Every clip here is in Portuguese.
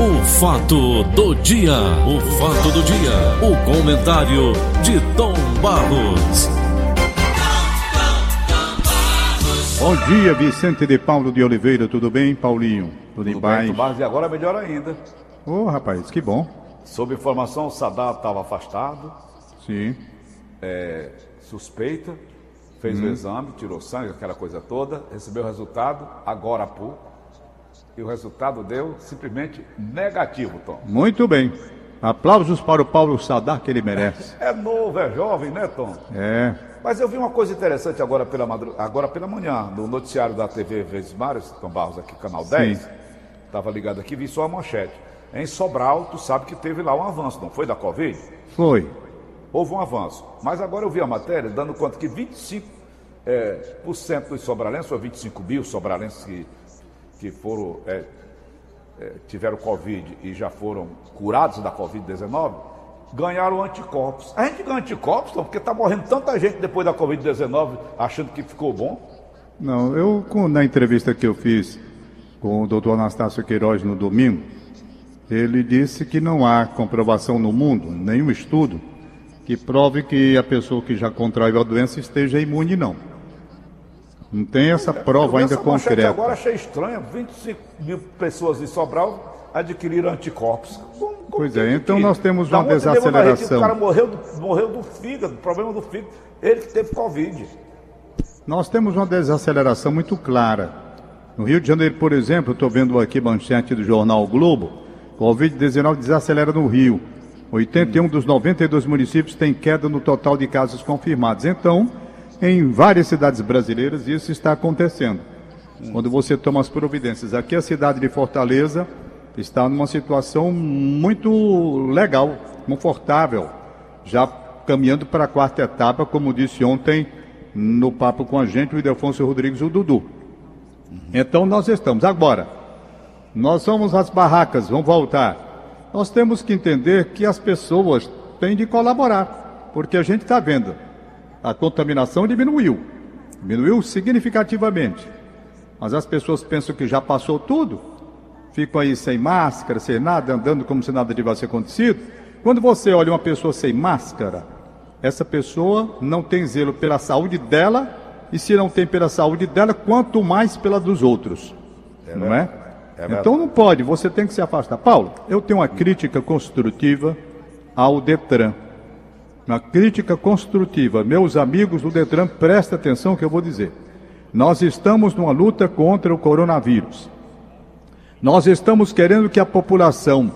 O fato do dia, o fato do dia, o comentário de Tom Barros. Bom dia, Vicente de Paulo de Oliveira, tudo bem, Paulinho? Tudo, tudo bem, Tomás, e agora melhor ainda. Ô, oh, rapaz, que bom. Sob informação, o Sadat estava afastado. Sim. É, suspeita, fez hum. o exame, tirou sangue, aquela coisa toda, recebeu o resultado agora há pouco. E o resultado deu simplesmente negativo, Tom. Muito bem. Aplausos para o Paulo Sadar que ele merece. É novo, é jovem, né, Tom? É. Mas eu vi uma coisa interessante agora pela, madru... agora pela manhã, no noticiário da TV Vezes Mários, Tom Barros, aqui, canal 10. Estava ligado aqui, vi só a manchete. Em Sobral, tu sabe que teve lá um avanço, não foi da Covid? Foi. Houve um avanço. Mas agora eu vi a matéria dando conta que 25% é, por cento dos sobralenses, ou 25 mil sobralenses que, que foram, é, é, tiveram Covid e já foram curados da Covid-19, ganharam anticorpos. A gente ganha anticorpos, porque está morrendo tanta gente depois da Covid-19 achando que ficou bom. Não, eu, na entrevista que eu fiz com o doutor Anastácio Queiroz no domingo, ele disse que não há comprovação no mundo, nenhum estudo, que prove que a pessoa que já contraiu a doença esteja imune, não. Não tem essa prova ainda concreta. Agora achei estranho, 25 mil pessoas de Sobral adquiriram anticorpos. Como, como pois é, então nós temos uma desaceleração. O cara morreu do, morreu do fígado, problema do fígado, ele que teve Covid. Nós temos uma desaceleração muito clara. No Rio de Janeiro, por exemplo, estou vendo aqui manchete do jornal o Globo, Covid-19 desacelera no Rio. 81 dos 92 municípios têm queda no total de casos confirmados. Então, em várias cidades brasileiras, isso está acontecendo. Quando você toma as providências. Aqui a cidade de Fortaleza está numa situação muito legal, confortável, já caminhando para a quarta etapa, como disse ontem no papo com a gente o Idelfonso Rodrigues, o Dudu. Então nós estamos. Agora, nós somos as barracas, vamos voltar. Nós temos que entender que as pessoas têm de colaborar, porque a gente está vendo a contaminação diminuiu, diminuiu significativamente. Mas as pessoas pensam que já passou tudo, ficam aí sem máscara, sem nada, andando como se nada tivesse acontecido. Quando você olha uma pessoa sem máscara, essa pessoa não tem zelo pela saúde dela, e se não tem pela saúde dela, quanto mais pela dos outros. É não é? é então não pode, você tem que se afastar. Paulo, eu tenho uma crítica construtiva ao Detran uma crítica construtiva. Meus amigos do Detran, presta atenção que eu vou dizer. Nós estamos numa luta contra o coronavírus. Nós estamos querendo que a população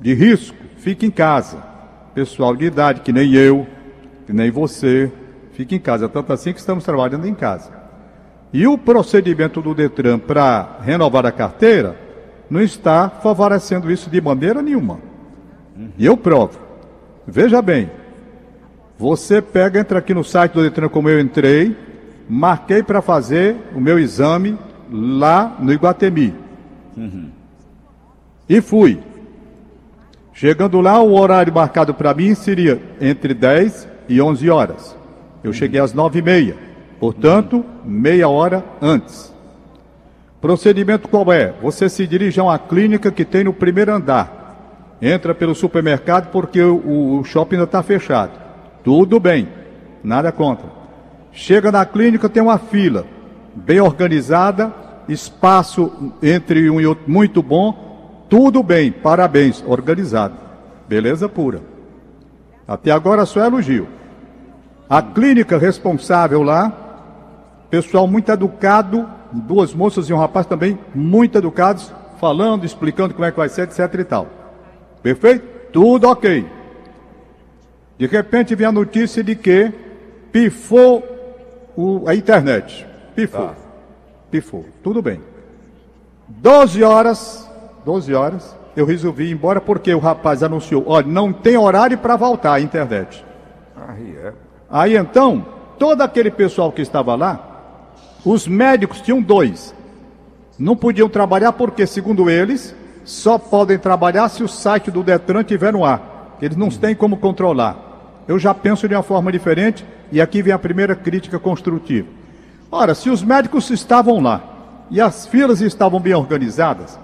de risco fique em casa. Pessoal de idade, que nem eu, que nem você, fique em casa. Tanto assim que estamos trabalhando em casa. E o procedimento do Detran para renovar a carteira não está favorecendo isso de maneira nenhuma. E eu provo. Veja bem, você pega, entra aqui no site do Detran como eu entrei, marquei para fazer o meu exame lá no Iguatemi. Uhum. E fui. Chegando lá, o horário marcado para mim seria entre 10 e 11 horas. Eu uhum. cheguei às 9 e meia, portanto, uhum. meia hora antes. Procedimento qual é? Você se dirige a uma clínica que tem no primeiro andar entra pelo supermercado porque o, o shopping ainda está fechado. Tudo bem, nada contra. Chega na clínica, tem uma fila bem organizada, espaço entre um e outro muito bom, tudo bem, parabéns, organizado. Beleza pura. Até agora só elogio. A clínica responsável lá, pessoal muito educado, duas moças e um rapaz também muito educados, falando, explicando como é que vai ser, etc e tal. Perfeito? Tudo ok. De repente vem a notícia de que pifou o, a internet. Pifou. Tá. Pifou. Tudo bem. 12 horas, 12 horas, eu resolvi ir embora porque o rapaz anunciou, olha, não tem horário para voltar a internet. Aí é. Aí então, todo aquele pessoal que estava lá, os médicos tinham dois. Não podiam trabalhar porque, segundo eles, só podem trabalhar se o site do Detran estiver no ar. Eles não têm como controlar. Eu já penso de uma forma diferente e aqui vem a primeira crítica construtiva. Ora, se os médicos estavam lá e as filas estavam bem organizadas,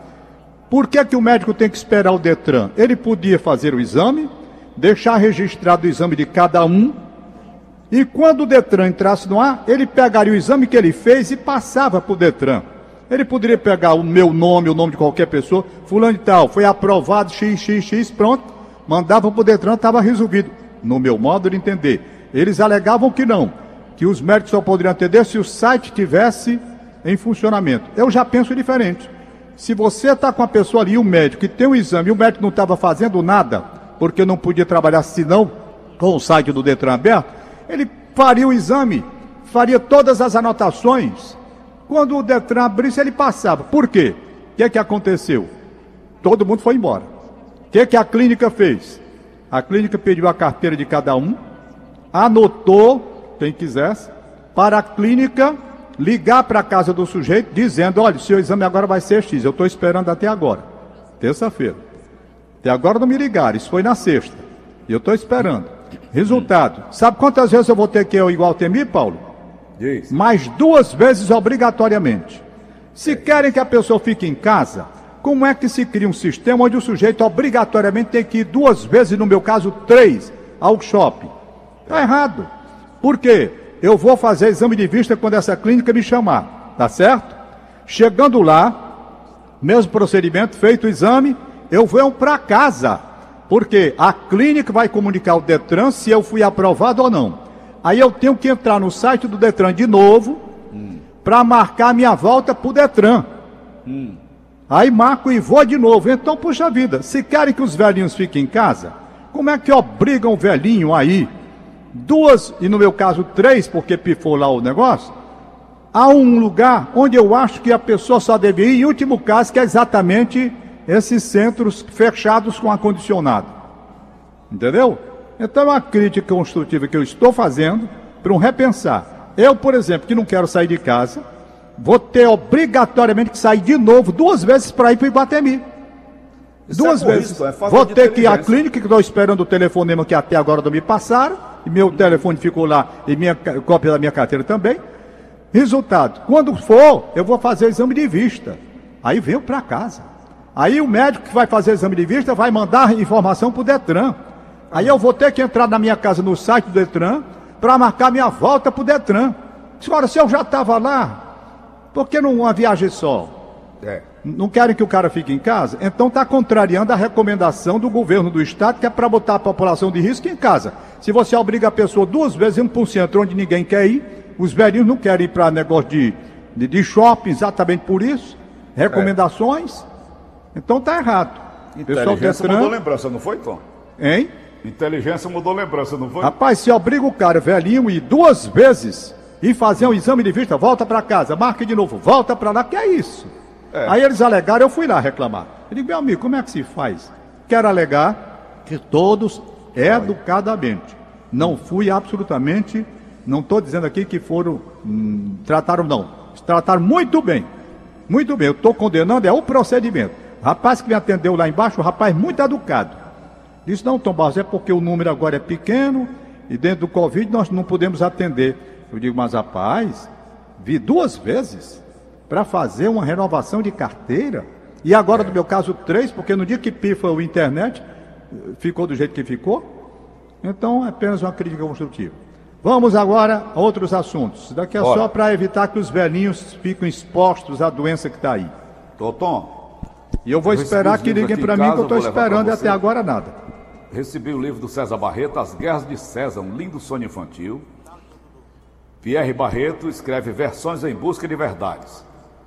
Por que, que o médico tem que esperar o Detran? Ele podia fazer o exame, deixar registrado o exame de cada um, e quando o Detran entrasse no ar, ele pegaria o exame que ele fez e passava para o Detran. Ele poderia pegar o meu nome, o nome de qualquer pessoa, fulano e tal, foi aprovado, xxx, pronto, mandava para o Detran, estava resolvido. No meu modo de entender. Eles alegavam que não, que os médicos só poderiam atender se o site tivesse em funcionamento. Eu já penso diferente. Se você está com a pessoa ali, o médico, que tem um exame, e o médico não estava fazendo nada, porque não podia trabalhar senão com o site do Detran aberto, ele faria o exame, faria todas as anotações. Quando o Detran abrisse, ele passava. Por quê? O que, é que aconteceu? Todo mundo foi embora. O que, é que a clínica fez? A clínica pediu a carteira de cada um, anotou, quem quisesse, para a clínica ligar para a casa do sujeito dizendo: olha, seu exame agora vai ser X, eu estou esperando até agora, terça-feira. Até agora não me ligaram, isso foi na sexta. E eu estou esperando. Resultado: sabe quantas vezes eu vou ter que ir igual Temi, Paulo? Diz. Mais duas vezes obrigatoriamente. Se querem que a pessoa fique em casa, como é que se cria um sistema onde o sujeito obrigatoriamente tem que ir duas vezes, no meu caso, três, ao shopping? Está errado. Por quê? eu vou fazer exame de vista quando essa clínica me chamar, tá certo? Chegando lá, mesmo procedimento, feito o exame, eu vou para casa, porque a clínica vai comunicar ao Detran se eu fui aprovado ou não. Aí eu tenho que entrar no site do Detran de novo, hum. para marcar minha volta para o Detran. Hum. Aí marco e vou de novo. Então, puxa vida, se querem que os velhinhos fiquem em casa, como é que obrigam o velhinho aí? duas, e no meu caso três, porque pifou lá o negócio, há um lugar onde eu acho que a pessoa só deve ir, em último caso, que é exatamente esses centros fechados com ar-condicionado. Entendeu? Então é uma crítica construtiva que eu estou fazendo para um repensar. Eu, por exemplo, que não quero sair de casa, vou ter obrigatoriamente que sair de novo duas vezes para ir para o Ibatemi. Isso duas é vezes. Risco, é vou ter que ir à clínica, que estou esperando o telefonema que até agora não me passaram e meu telefone ficou lá, e minha cópia da minha carteira também. Resultado, quando for, eu vou fazer exame de vista. Aí venho para casa. Aí o médico que vai fazer exame de vista vai mandar informação para o Detran. Aí eu vou ter que entrar na minha casa no site do Detran para marcar minha volta para o Detran. Senhora, se eu já estava lá, por que não uma viagem só? É. Não querem que o cara fique em casa? Então está contrariando a recomendação do governo do estado, que é para botar a população de risco em casa. Se você obriga a pessoa duas vezes indo para um centro onde ninguém quer ir, os velhinhos não querem ir para negócio de, de, de, shopping, exatamente por isso. Recomendações. É. Então está errado. Inteligência mudou lembrança, não foi, Tom? Hein? Inteligência mudou lembrança, não foi? Rapaz, se obriga o cara velhinho ir duas vezes e fazer um exame de vista, volta para casa, marque de novo, volta para lá, que é isso? É. Aí eles alegaram, eu fui lá reclamar. Eu digo, meu amigo, como é que se faz? Quero alegar que todos educadamente. Não fui absolutamente, não estou dizendo aqui que foram, hum, trataram não. Trataram muito bem. Muito bem, eu estou condenando é o procedimento. O rapaz que me atendeu lá embaixo, o rapaz muito educado. Disse, não, Tom Barros, é porque o número agora é pequeno e dentro do Covid nós não podemos atender. Eu digo, mas rapaz, vi duas vezes para fazer uma renovação de carteira. E agora, no meu caso, três, porque no dia que pifa o internet, ficou do jeito que ficou. Então, é apenas uma crítica construtiva. Vamos agora a outros assuntos. Daqui é só para evitar que os velhinhos fiquem expostos à doença que está aí. Totom. E eu vou eu esperar que liguem para mim, que eu estou esperando e até agora nada. Recebi o livro do César Barreto, As Guerras de César, um lindo sonho infantil. Pierre Barreto escreve Versões em Busca de Verdades.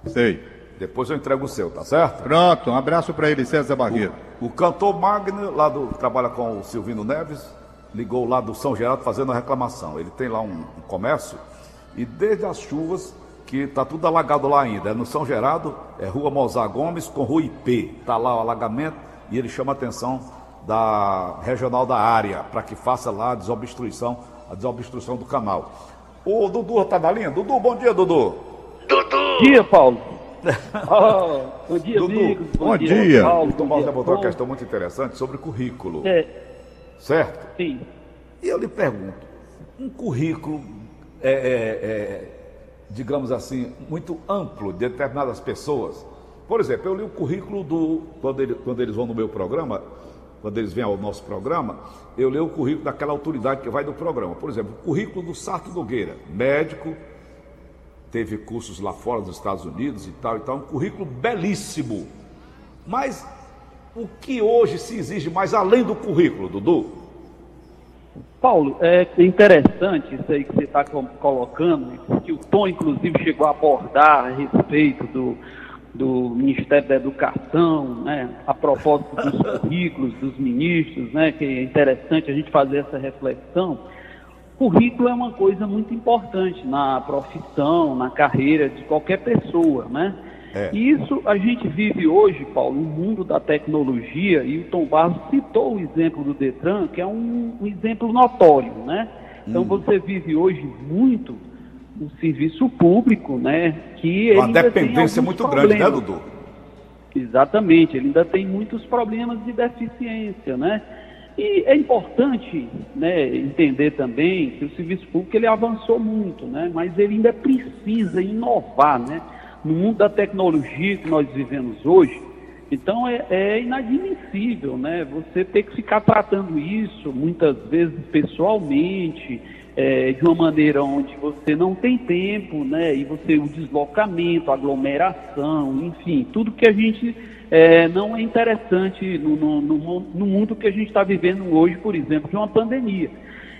Sei. Depois eu entrego o seu, tá certo? Pronto, um abraço para ele, César Barreto. O, o, cantor Magno, lá do, trabalha com o Silvino Neves, ligou lá do São Geraldo fazendo a reclamação. Ele tem lá um, um comércio e desde as chuvas, que tá tudo alagado lá ainda. É no São Geraldo, é Rua Mozar Gomes com Rua IP. Tá lá o alagamento e ele chama a atenção da regional da área para que faça lá a desobstrução, a desobstrução do canal. O Dudu tá na linha? Dudu, bom dia, Dudu. Dudu! Bom dia, Paulo. Oh, bom dia, Dudu, amigos. Bom, bom dia. dia. Paulo, o Tomás levantou uma questão muito interessante sobre currículo. É. Certo? Sim. E eu lhe pergunto, um currículo, é, é, é, digamos assim, muito amplo de determinadas pessoas, Por exemplo, eu li o currículo do. Quando, ele, quando eles vão no meu programa, quando eles vêm ao nosso programa, eu leio o currículo daquela autoridade que vai do programa. Por exemplo, o currículo do Sarto Nogueira, médico, teve cursos lá fora dos Estados Unidos e tal, e tal, um currículo belíssimo. Mas o que hoje se exige mais além do currículo, Dudu? Paulo, é interessante isso aí que você está colocando, que o Tom, inclusive, chegou a abordar a respeito do, do Ministério da Educação, né, a propósito dos currículos dos ministros, né, que é interessante a gente fazer essa reflexão. Currículo é uma coisa muito importante na profissão, na carreira de qualquer pessoa, né? É. E isso a gente vive hoje, Paulo, no mundo da tecnologia, e o Tom Barros citou o exemplo do Detran, que é um, um exemplo notório, né? Então hum. você vive hoje muito o serviço público, né? Que Uma dependência muito problemas. grande, né, Dudu? Exatamente, ele ainda tem muitos problemas de deficiência, né? E é importante né, entender também que o serviço público ele avançou muito, né? Mas ele ainda precisa inovar, né? no mundo da tecnologia que nós vivemos hoje, então é, é, inadmissível, né? Você ter que ficar tratando isso muitas vezes pessoalmente, é, de uma maneira onde você não tem tempo, né? E você o deslocamento, aglomeração, enfim, tudo que a gente é, não é interessante no, no, no, no mundo que a gente está vivendo hoje, por exemplo, de uma pandemia.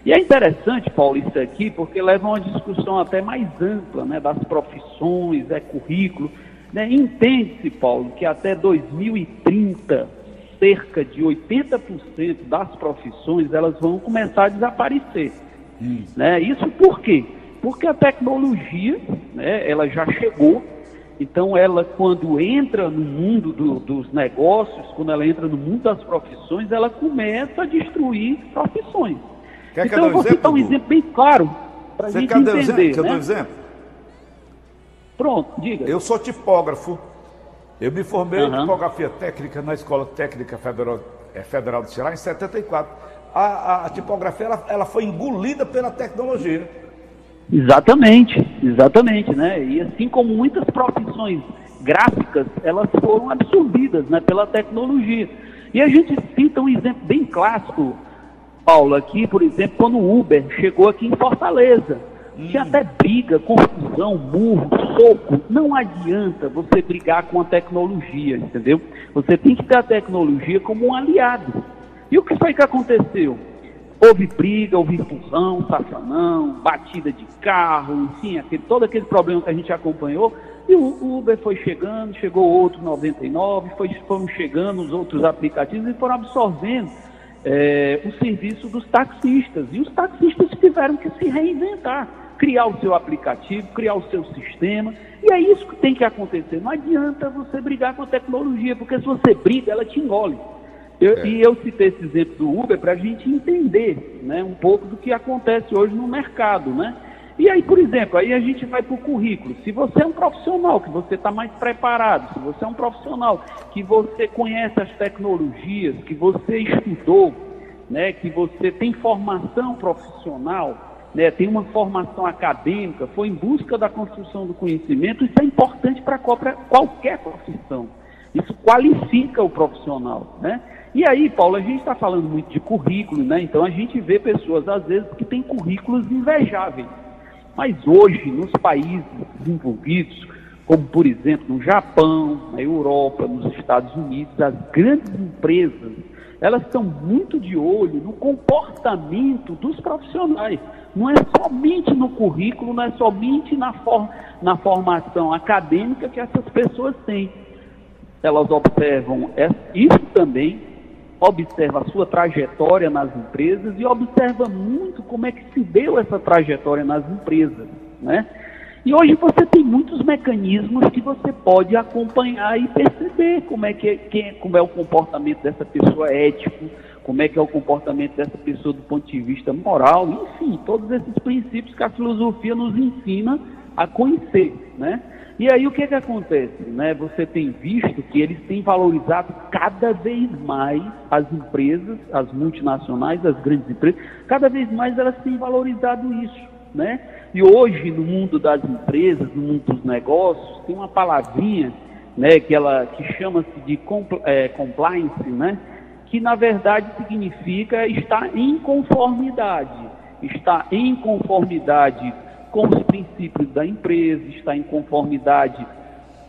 E é interessante, Paulo, isso aqui, porque leva a uma discussão até mais ampla, né, das profissões, é currículo. Né? Entende-se, Paulo, que até 2030, cerca de 80% das profissões elas vão começar a desaparecer. Hum. Né? Isso por quê? Porque a tecnologia, né, ela já chegou, então ela quando entra no mundo do, dos negócios, quando ela entra no mundo das profissões, ela começa a destruir profissões. Quer então, que eu vou citar um exemplo bem claro para a gente quer entender. Exemplo? Quer né? dar um exemplo? Pronto, diga. Eu sou tipógrafo. Eu me formei uhum. em tipografia técnica na Escola Técnica Federal, é, Federal do Ceará em 74. A, a, tipografia ela, ela foi engolida pela tecnologia. Exatamente, exatamente, né? E assim como muitas profissões gráficas, elas foram absorvidas né, pela tecnologia. E a gente cita um exemplo bem clássico Paulo, aqui, por exemplo, quando o Uber chegou aqui em Fortaleza, hum. tinha até briga, confusão, murro, soco. Não adianta você brigar com a tecnologia, entendeu? Você tem que ter a tecnologia como um aliado. E o que foi que aconteceu? Houve briga, houve empurrão, safanão, batida de carro, enfim, aquele, todo aquele problema que a gente acompanhou. E o Uber foi chegando, chegou outro 99, foi, foram chegando os outros aplicativos e foram absorvendo é, o serviço dos taxistas. E os taxistas tiveram que se reinventar, criar o seu aplicativo, criar o seu sistema. E é isso que tem que acontecer. Não adianta você brigar com a tecnologia, porque se você briga, ela te engole. Eu, é. E eu citei esse exemplo do Uber para a gente entender né, um pouco do que acontece hoje no mercado. Né? E aí, por exemplo, aí a gente vai para o currículo. Se você é um profissional, que você está mais preparado, se você é um profissional que você conhece as tecnologias, que você estudou, né, que você tem formação profissional, né, tem uma formação acadêmica, foi em busca da construção do conhecimento, isso é importante para qualquer profissão. Isso qualifica o profissional, né? E aí, Paulo, a gente está falando muito de currículo, né? Então a gente vê pessoas, às vezes, que têm currículos invejáveis. Mas hoje, nos países desenvolvidos, como por exemplo no Japão, na Europa, nos Estados Unidos, as grandes empresas, elas estão muito de olho no comportamento dos profissionais. Não é somente no currículo, não é somente na, for na formação acadêmica que essas pessoas têm. Elas observam isso também, observa a sua trajetória nas empresas e observa muito como é que se deu essa trajetória nas empresas, né? E hoje você tem muitos mecanismos que você pode acompanhar e perceber como é que, que como é o comportamento dessa pessoa ético, como é que é o comportamento dessa pessoa do ponto de vista moral, enfim, todos esses princípios que a filosofia nos ensina a conhecer, né? E aí o que, que acontece? Né? Você tem visto que eles têm valorizado cada vez mais as empresas, as multinacionais, as grandes empresas, cada vez mais elas têm valorizado isso. Né? E hoje, no mundo das empresas, no mundo dos negócios, tem uma palavrinha né, que ela que chama-se de compl é, compliance, né, que na verdade significa estar em conformidade, estar em conformidade com os princípios da empresa, estar em conformidade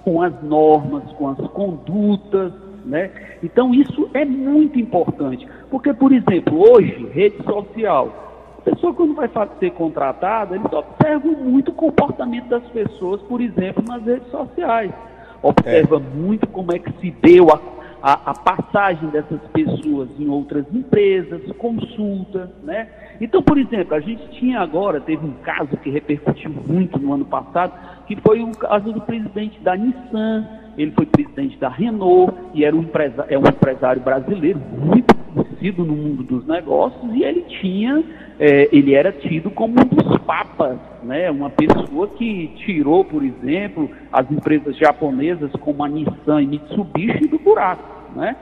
com as normas, com as condutas, né? Então isso é muito importante, porque por exemplo hoje rede social, a pessoa quando vai ser contratada, eles observam muito o comportamento das pessoas, por exemplo, nas redes sociais observa é. muito como é que se deu a, a, a, passagem dessas pessoas em outras empresas, consulta, né? Então, por exemplo, a gente tinha agora, teve um caso que repercutiu muito no ano passado, que foi o caso do presidente da Nissan, ele foi presidente da Renault e era um empresário, é um empresário brasileiro muito conhecido no mundo dos negócios e ele tinha, é, ele era tido como um dos papas, né? Uma pessoa que tirou, por exemplo, as empresas japonesas como a Nissan e Mitsubishi do buraco, né?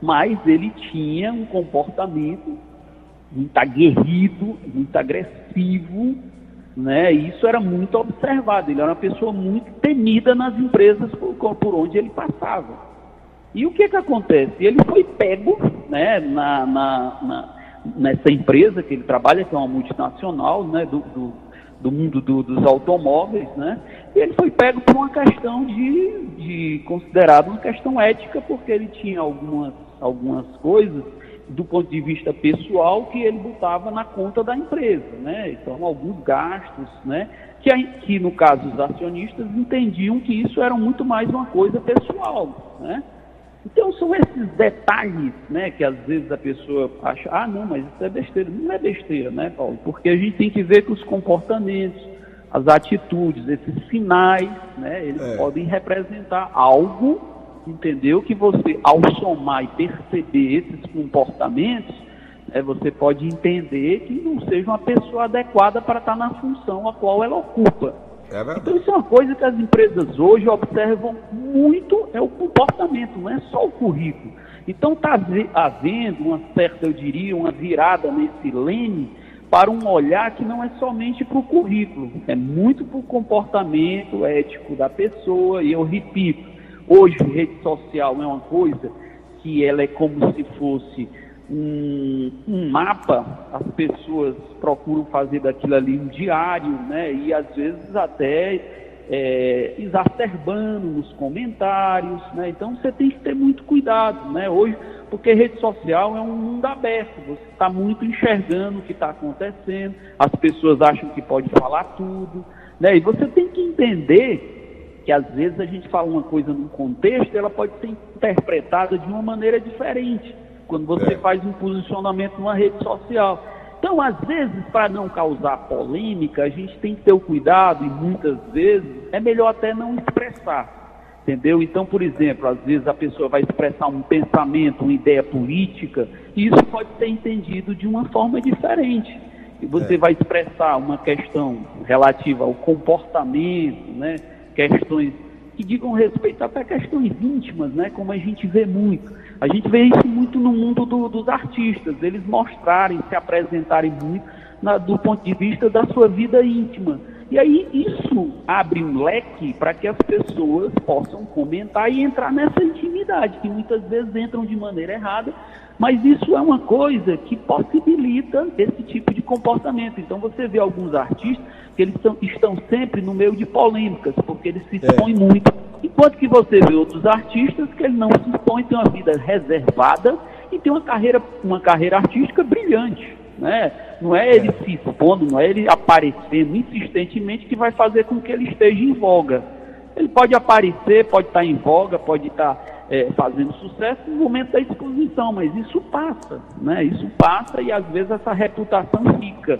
Mas ele tinha um comportamento muito aguerrido, muito agressivo, né? Isso era muito observado. Ele era uma pessoa muito temida nas empresas por, por onde ele passava. E o que que acontece? Ele foi pego, né, na, na, na, nessa empresa que ele trabalha, que é uma multinacional, né, do, do, do mundo do, dos automóveis, né? E ele foi pego por uma questão de, de considerado uma questão ética, porque ele tinha algumas, algumas coisas do ponto de vista pessoal que ele botava na conta da empresa, né? Então, alguns gastos, né? Que, que no caso os acionistas entendiam que isso era muito mais uma coisa pessoal, né? Então são esses detalhes, né, que às vezes a pessoa acha, ah, não, mas isso é besteira. Não é besteira, né, Paulo? Porque a gente tem que ver que os comportamentos, as atitudes, esses sinais, né, eles é. podem representar algo entendeu? Que você, ao somar e perceber esses comportamentos, é, você pode entender que não seja uma pessoa adequada para estar na função a qual ela ocupa. É então isso é uma coisa que as empresas hoje observam muito, é o comportamento, não é só o currículo. Então está havendo uma certa, eu diria, uma virada nesse leme para um olhar que não é somente para o currículo, é muito para o comportamento ético da pessoa, e eu repito, Hoje, rede social é uma coisa que ela é como se fosse um, um, mapa, as pessoas procuram fazer daquilo ali um diário, né? E às vezes até é, exacerbando nos comentários, né? Então você tem que ter muito cuidado, né? Hoje, porque rede social é um mundo aberto, você está muito enxergando o que está acontecendo, as pessoas acham que pode falar tudo, né? E você tem que entender que às vezes a gente fala uma coisa num contexto, ela pode ser interpretada de uma maneira diferente quando você é. faz um posicionamento numa rede social. Então, às vezes, para não causar polêmica, a gente tem que ter o cuidado e muitas vezes é melhor até não expressar. Entendeu? Então, por exemplo, às vezes a pessoa vai expressar um pensamento, uma ideia política, e isso pode ser entendido de uma forma diferente. E você é. vai expressar uma questão relativa ao comportamento, né? questões que digam respeito até questões íntimas, né? Como a gente vê muito. A gente vê isso muito no mundo do, dos artistas, eles mostrarem, se apresentarem muito na, do ponto de vista da sua vida íntima. E aí isso abre um leque para que as pessoas possam comentar e entrar nessa intimidade, que muitas vezes entram de maneira errada, mas isso é uma coisa que possibilita esse tipo de comportamento. Então você vê alguns artistas que eles são, estão sempre no meio de polêmicas, porque eles se expõem é. muito. Enquanto que você vê outros artistas que ele não se expõem, tem uma vida reservada e tem uma carreira, uma carreira artística brilhante. Né? Não é ele se expondo, não é ele aparecendo insistentemente que vai fazer com que ele esteja em voga. Ele pode aparecer, pode estar em voga, pode estar é, fazendo sucesso no momento da exposição, mas isso passa, né? Isso passa e às vezes essa reputação fica,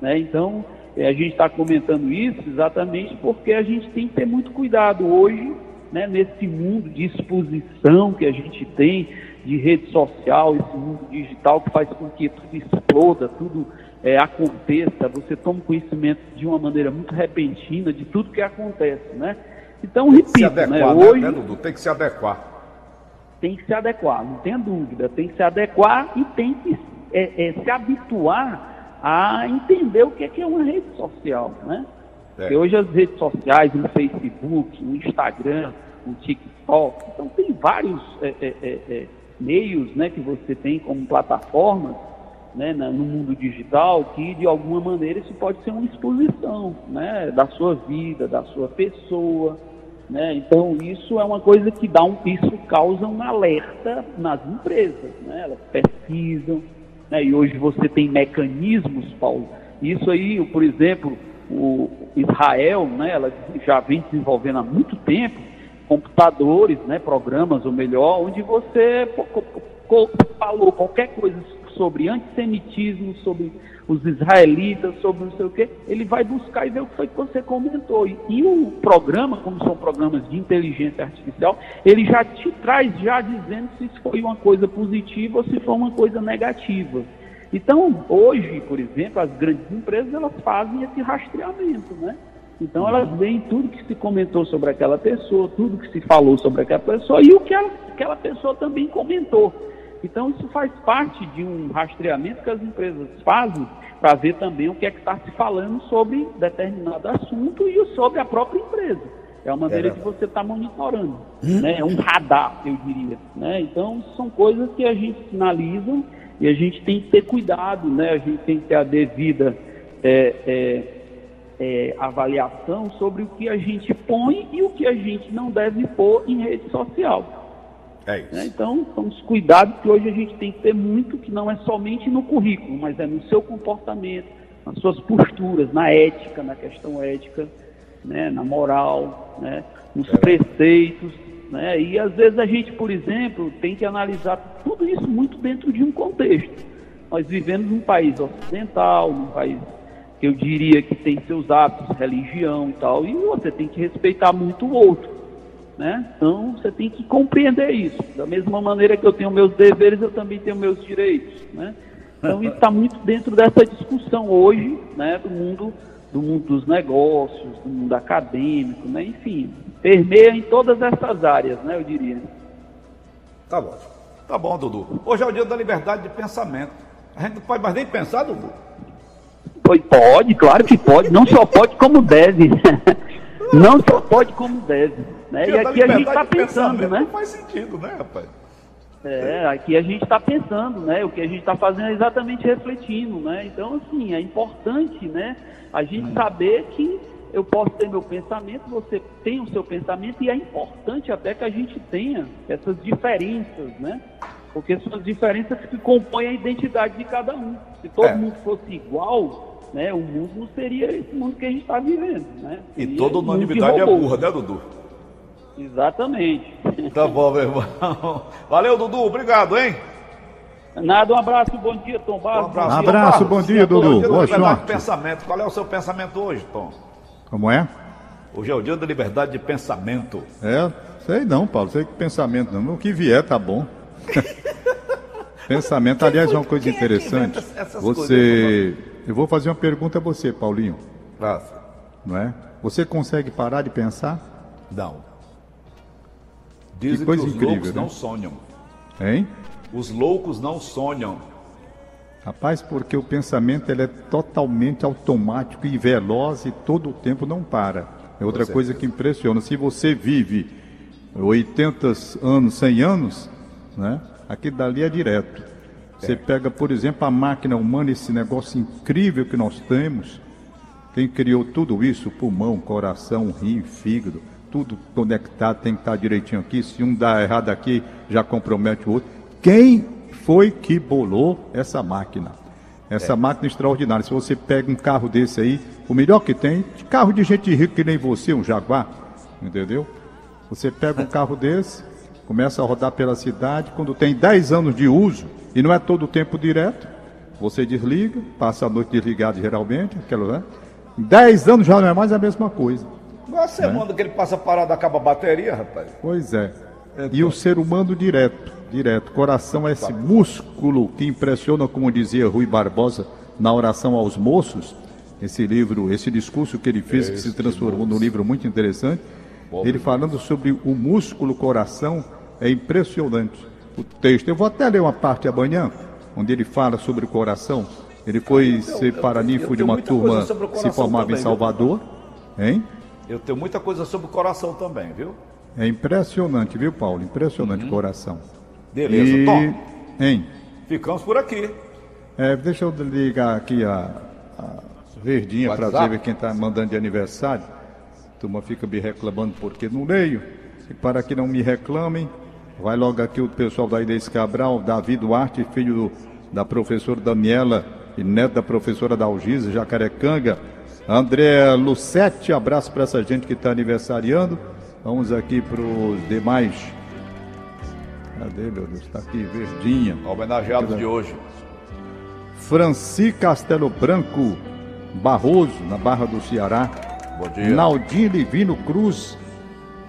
né? Então é, a gente está comentando isso exatamente porque a gente tem que ter muito cuidado hoje, né? Nesse mundo de exposição que a gente tem, de rede social, esse mundo digital que faz com que tudo exploda, tudo é, aconteça, você toma conhecimento de uma maneira muito repentina de tudo que acontece, né? Então, tem repito, adequar, né? né, Hoje, né, Dudu? Tem que se adequar. Tem que se adequar, não tenha dúvida. Tem que se adequar e tem que é, é, se habituar a entender o que é, que é uma rede social, né? É. Hoje as redes sociais, o Facebook, o Instagram, o TikTok. Então tem vários é, é, é, é meios né, que você tem como plataformas né, no mundo digital que de alguma maneira isso pode ser uma exposição né, da sua vida, da sua pessoa. Né? Então isso é uma coisa que dá um, isso causa um alerta nas empresas. Né? Elas pesquisam, né? e hoje você tem mecanismos, Paulo. Isso aí, por exemplo, o Israel, né, ela já vem desenvolvendo há muito tempo computadores, né, programas, ou melhor, onde você falou qualquer coisa sobre antissemitismo, sobre os israelitas, sobre não sei o quê, ele vai buscar e ver o que foi que você comentou. E, e, o programa, como são programas de inteligência artificial, ele já te traz já dizendo se isso foi uma coisa positiva ou se foi uma coisa negativa. Então, hoje, por exemplo, as grandes empresas elas fazem esse rastreamento, né? Então elas veem tudo que se comentou sobre aquela pessoa, tudo que se falou sobre aquela pessoa e o que ela, aquela pessoa também comentou. Então isso faz parte de um rastreamento que as empresas fazem para ver também o que é que está se falando sobre determinado assunto e sobre a própria empresa. É uma maneira é. que você está monitorando, hum? né? É um radar, eu diria. Né? Então são coisas que a gente sinaliza e a gente tem que ter cuidado, né? A gente tem que ter a devida é, é, é, avaliação sobre o que a gente põe e o que a gente não deve pôr em rede social. É isso. Né? Então, são os cuidados que hoje a gente tem que ter muito, que não é somente no currículo, mas é no seu comportamento, nas suas posturas, na ética, na questão ética, né? na moral, né? nos é. preceitos. Né? E às vezes a gente, por exemplo, tem que analisar tudo isso muito dentro de um contexto. Nós vivemos num país ocidental, num país que eu diria que tem seus hábitos, religião e tal, e você tem que respeitar muito o outro. Né? Então você tem que compreender isso. Da mesma maneira que eu tenho meus deveres, eu também tenho meus direitos. Né? Então isso está muito dentro dessa discussão hoje, né, do mundo, do mundo dos negócios, do mundo acadêmico, né? enfim, permeia em todas essas áreas, né, eu diria. Tá bom. Tá bom, Dudu. Hoje é o dia da liberdade de pensamento. A gente não pode mais nem pensar, Dudu. Pode, claro que pode. Não só pode, como deve. Não só pode, como deve. Né? E aqui a gente está pensando, né? Não faz sentido, né, rapaz? É, aqui a gente está pensando, né? O que a gente está fazendo é exatamente refletindo, né? Então, assim, é importante, né? A gente hum. saber que eu posso ter meu pensamento, você tem o seu pensamento, e é importante até que a gente tenha essas diferenças, né? Porque são as diferenças que compõem a identidade de cada um. Se todo é. mundo fosse igual, né, o mundo não seria esse mundo que a gente está vivendo. Né? E toda unanimidade é burra, né, Dudu? Exatamente. Tá bom, meu irmão. Valeu, Dudu. Obrigado, hein? Nada, um abraço, bom dia, Tom Barros. Um abraço, um abraço bom dia, Dudu. Boa sorte. Pensamento. Qual é o seu pensamento hoje, Tom? Como é? Hoje é o dia da liberdade de pensamento. É, sei não, Paulo, sei que pensamento não. O que vier tá bom. pensamento, aliás, é uma coisa é interessante. É você. Coisas, eu vou fazer uma pergunta a você, Paulinho. Praça. Não é? Você consegue parar de pensar? Não. Dizem que, coisa que os incrível, loucos né? não sonham. Hein? Os loucos não sonham. Rapaz, porque o pensamento ele é totalmente automático e veloz e todo o tempo não para. É outra coisa que impressiona. Se você vive 80 anos, 100 anos, né? Aquilo dali é direto. Você é. pega, por exemplo, a máquina humana, esse negócio incrível que nós temos. Quem criou tudo isso, pulmão, coração, rim, fígado, tudo conectado, tem que estar direitinho aqui. Se um dá errado aqui, já compromete o outro. Quem foi que bolou essa máquina? Essa é. máquina extraordinária. Se você pega um carro desse aí, o melhor que tem, carro de gente rica que nem você, um Jaguar, entendeu? Você pega um carro desse, começa a rodar pela cidade, quando tem 10 anos de uso, e não é todo o tempo direto, você desliga, passa a noite desligado geralmente, aquilo, né? Em 10 anos já não é mais a mesma coisa. Uma semana né? que ele passa parado, acaba a bateria, rapaz. Pois é. Então... E o ser humano direto, direto. Coração é esse músculo que impressiona, como dizia Rui Barbosa na oração aos moços. Esse livro, esse discurso que ele fez, que se transformou num livro muito interessante. ele falando sobre o músculo coração, é impressionante o texto. Eu vou até ler uma parte amanhã, onde ele fala sobre o coração. Ele foi ser paraninfo de uma turma se formava também, em Salvador. Hein? Eu tenho muita coisa sobre o coração também, viu? É impressionante, viu, Paulo? Impressionante coração. Beleza, E- Tom. Hein? Ficamos por aqui. É, deixa eu ligar aqui a, a verdinha para ver quem está mandando de aniversário. A turma fica me reclamando porque não leio. E para que não me reclamem, vai logo aqui o pessoal da Inês Cabral, Davi Duarte, filho do- da professora Daniela e neto da professora Dalgisa, Jacarecanga. André Lucete, abraço para essa gente que está aniversariando. Vamos aqui para os demais. Cadê, meu Deus? Está aqui, verdinha. Homenageados de hoje. Franci Castelo Branco Barroso, na Barra do Ceará. Bom dia. Naldinho Livino Cruz,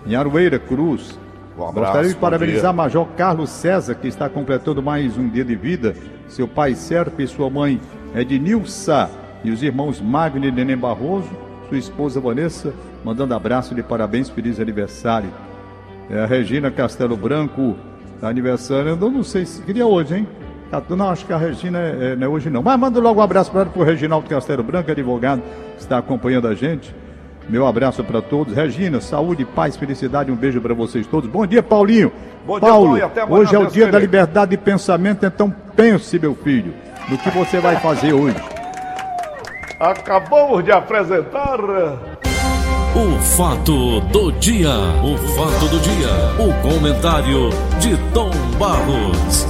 em Aroeira Cruz. Um abraço, Gostaria de parabenizar dia. Major Carlos César, que está completando mais um dia de vida. Seu pai Serpa e sua mãe Ednilsa. E os irmãos Magno e Neném Barroso. Sua esposa Vanessa, mandando abraço de parabéns, feliz aniversário. É a Regina Castelo Branco, tá aniversário. Eu não sei se queria hoje, hein? Não, acho que a Regina é, é- não é hoje não. Mas manda logo um abraço para o Reginaldo Castelo Branco, advogado, que está acompanhando a gente. Meu abraço para todos. Regina, saúde, paz, felicidade. Um beijo para vocês todos. Bom dia, Paulinho. Bom dia, Paulo, Paulo, até amanhã, hoje é o dia da liberdade de pensamento, então pense, meu filho, no que você vai fazer hoje. Acabamos de apresentar. O fato do dia. O fato do dia. O comentário de Tom Barros.